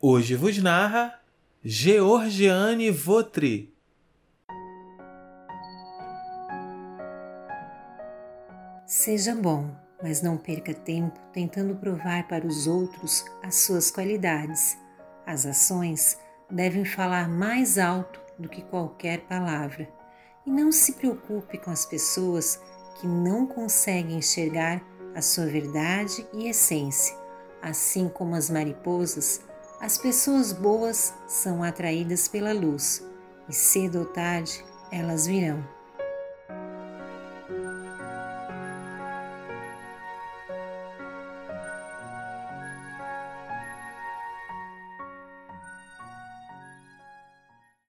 Hoje vos narra Georgiane Votri. Seja bom, mas não perca tempo tentando provar para os outros as suas qualidades. As ações devem falar mais alto do que qualquer palavra. E não se preocupe com as pessoas que não conseguem enxergar a sua verdade e essência. Assim como as mariposas, as pessoas boas são atraídas pela luz e cedo ou tarde elas virão.